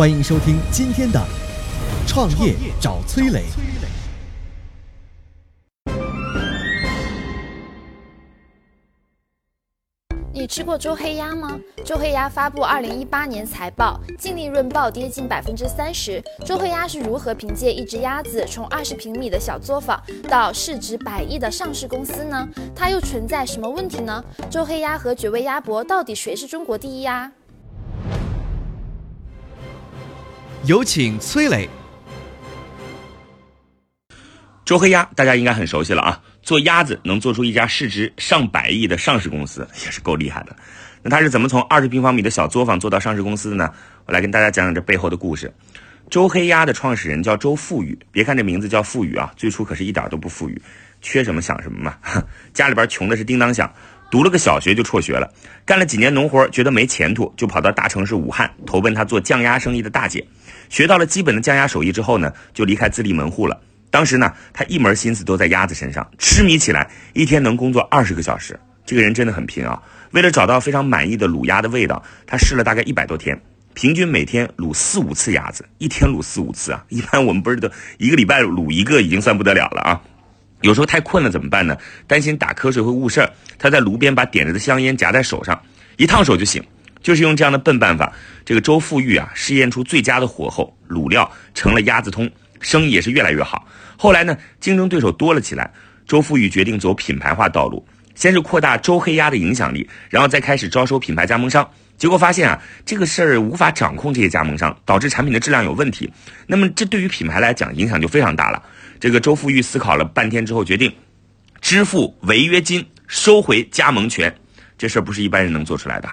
欢迎收听今天的《创业找崔磊》。你吃过周黑鸭吗？周黑鸭发布二零一八年财报，净利润暴跌近百分之三十。周黑鸭是如何凭借一只鸭子从二十平米的小作坊到市值百亿的上市公司呢？它又存在什么问题呢？周黑鸭和绝味鸭脖到底谁是中国第一鸭？有请崔磊。周黑鸭大家应该很熟悉了啊，做鸭子能做出一家市值上百亿的上市公司，也是够厉害的。那他是怎么从二十平方米的小作坊做到上市公司的呢？我来跟大家讲讲这背后的故事。周黑鸭的创始人叫周富裕，别看这名字叫富裕啊，最初可是一点都不富裕，缺什么想什么嘛。家里边穷的是叮当响，读了个小学就辍学了，干了几年农活，觉得没前途，就跑到大城市武汉投奔他做酱鸭生意的大姐。学到了基本的酱鸭手艺之后呢，就离开自立门户了。当时呢，他一门心思都在鸭子身上，痴迷起来，一天能工作二十个小时。这个人真的很拼啊！为了找到非常满意的卤鸭的味道，他试了大概一百多天，平均每天卤四五次鸭子，一天卤四五次啊！一般我们不是都一个礼拜卤一个已经算不得了了啊！有时候太困了怎么办呢？担心打瞌睡会误事儿，他在炉边把点着的香烟夹在手上，一烫手就醒。就是用这样的笨办法，这个周富裕啊，试验出最佳的火候，卤料成了鸭子通，生意也是越来越好。后来呢，竞争对手多了起来，周富裕决定走品牌化道路，先是扩大周黑鸭的影响力，然后再开始招收品牌加盟商。结果发现啊，这个事儿无法掌控这些加盟商，导致产品的质量有问题。那么这对于品牌来讲，影响就非常大了。这个周富裕思考了半天之后，决定支付违约金，收回加盟权。这事儿不是一般人能做出来的。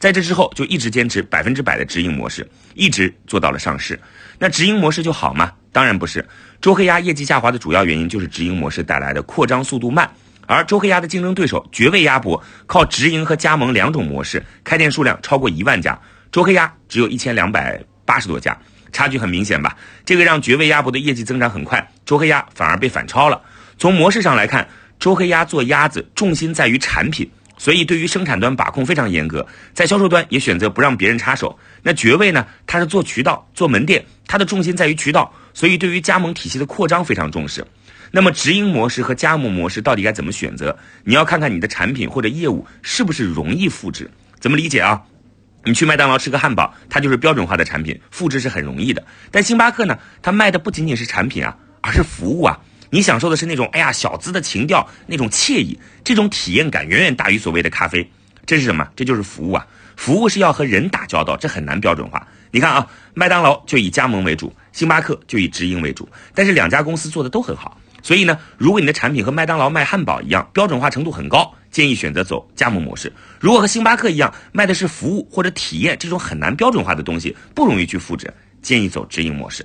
在这之后，就一直坚持百分之百的直营模式，一直做到了上市。那直营模式就好吗？当然不是。周黑鸭业绩下滑的主要原因就是直营模式带来的扩张速度慢，而周黑鸭的竞争对手绝味鸭脖靠直营和加盟两种模式，开店数量超过一万家，周黑鸭只有一千两百八十多家，差距很明显吧？这个让绝味鸭脖的业绩增长很快，周黑鸭反而被反超了。从模式上来看，周黑鸭做鸭子重心在于产品。所以，对于生产端把控非常严格，在销售端也选择不让别人插手。那绝味呢？它是做渠道、做门店，它的重心在于渠道，所以对于加盟体系的扩张非常重视。那么，直营模式和加盟模式到底该怎么选择？你要看看你的产品或者业务是不是容易复制。怎么理解啊？你去麦当劳吃个汉堡，它就是标准化的产品，复制是很容易的。但星巴克呢？它卖的不仅仅是产品啊，而是服务啊。你享受的是那种哎呀小资的情调，那种惬意，这种体验感远远大于所谓的咖啡。这是什么？这就是服务啊！服务是要和人打交道，这很难标准化。你看啊，麦当劳就以加盟为主，星巴克就以直营为主，但是两家公司做的都很好。所以呢，如果你的产品和麦当劳卖汉堡一样，标准化程度很高，建议选择走加盟模式。如果和星巴克一样卖的是服务或者体验这种很难标准化的东西，不容易去复制，建议走直营模式。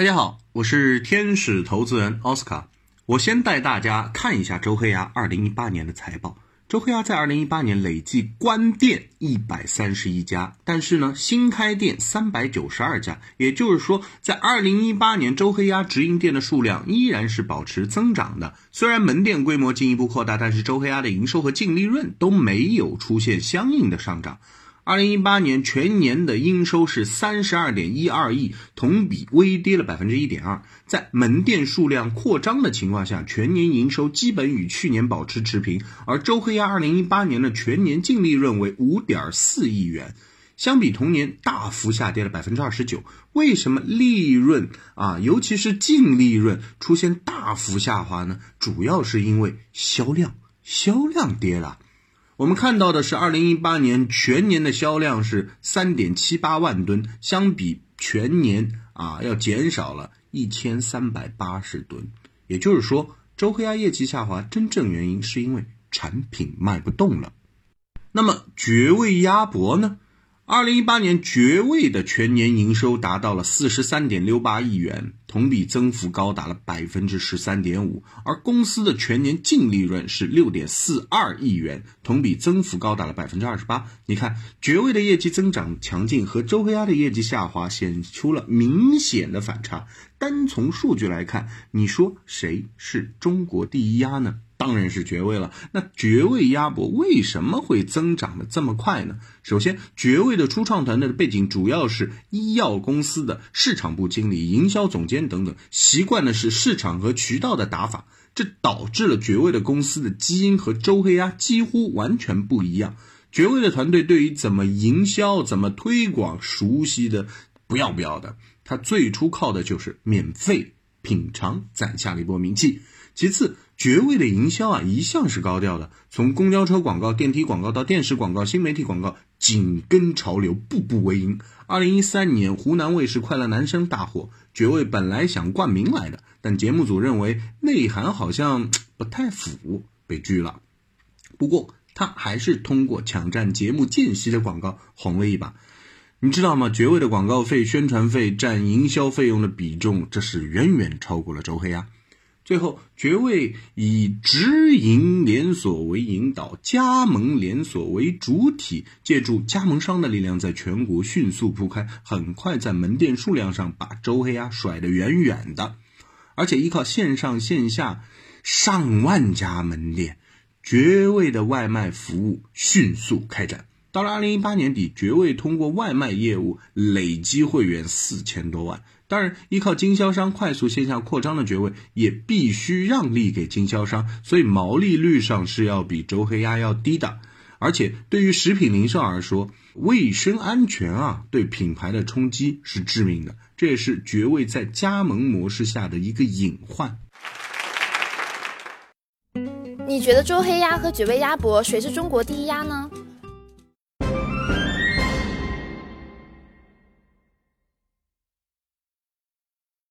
大家好，我是天使投资人奥斯卡。我先带大家看一下周黑鸭二零一八年的财报。周黑鸭在二零一八年累计关店一百三十一家，但是呢，新开店三百九十二家。也就是说，在二零一八年，周黑鸭直营店的数量依然是保持增长的。虽然门店规模进一步扩大，但是周黑鸭的营收和净利润都没有出现相应的上涨。二零一八年全年的应收是三十二点一二亿，同比微跌了百分之一点二。在门店数量扩张的情况下，全年营收基本与去年保持持平。而周黑鸭二零一八年的全年净利润为五点四亿元，相比同年大幅下跌了百分之二十九。为什么利润啊，尤其是净利润出现大幅下滑呢？主要是因为销量，销量跌了。我们看到的是，二零一八年全年的销量是三点七八万吨，相比全年啊要减少了一千三百八十吨。也就是说，周黑鸭业绩下滑，真正原因是因为产品卖不动了。那么绝味鸭脖呢？二零一八年，绝味的全年营收达到了四十三点六八亿元，同比增幅高达了百分之十三点五，而公司的全年净利润是六点四二亿元，同比增幅高达了百分之二十八。你看，绝味的业绩增长强劲和周黑鸭的业绩下滑显出了明显的反差。单从数据来看，你说谁是中国第一鸭呢？当然是绝味了。那绝味鸭脖为什么会增长的这么快呢？首先，绝味的初创团队的背景主要是医药公司的市场部经理、营销总监等等，习惯的是市场和渠道的打法，这导致了绝味的公司的基因和周黑鸭几乎完全不一样。绝味的团队对于怎么营销、怎么推广熟悉的不要不要的，他最初靠的就是免费品尝攒下了一波名气。其次，绝味的营销啊，一向是高调的，从公交车广告、电梯广告到电视广告、新媒体广告，紧跟潮流，步步为营。二零一三年，湖南卫视《快乐男声》大火，绝味本来想冠名来的，但节目组认为内涵好像不太符，被拒了。不过，他还是通过抢占节目间隙的广告红了一把。你知道吗？绝味的广告费、宣传费占营销费用的比重，这是远远超过了周黑鸭。最后，绝味以直营连锁为引导，加盟连锁为主体，借助加盟商的力量，在全国迅速铺开，很快在门店数量上把周黑鸭甩得远远的，而且依靠线上线下上万家门店，绝味的外卖服务迅速开展。到了二零一八年底，绝味通过外卖业务累积会员四千多万。当然，依靠经销商快速线下扩张的绝味，也必须让利给经销商，所以毛利率上是要比周黑鸭要低的。而且，对于食品零售而说，卫生安全啊，对品牌的冲击是致命的。这也是绝味在加盟模式下的一个隐患。你觉得周黑鸭和绝味鸭脖谁是中国第一鸭呢？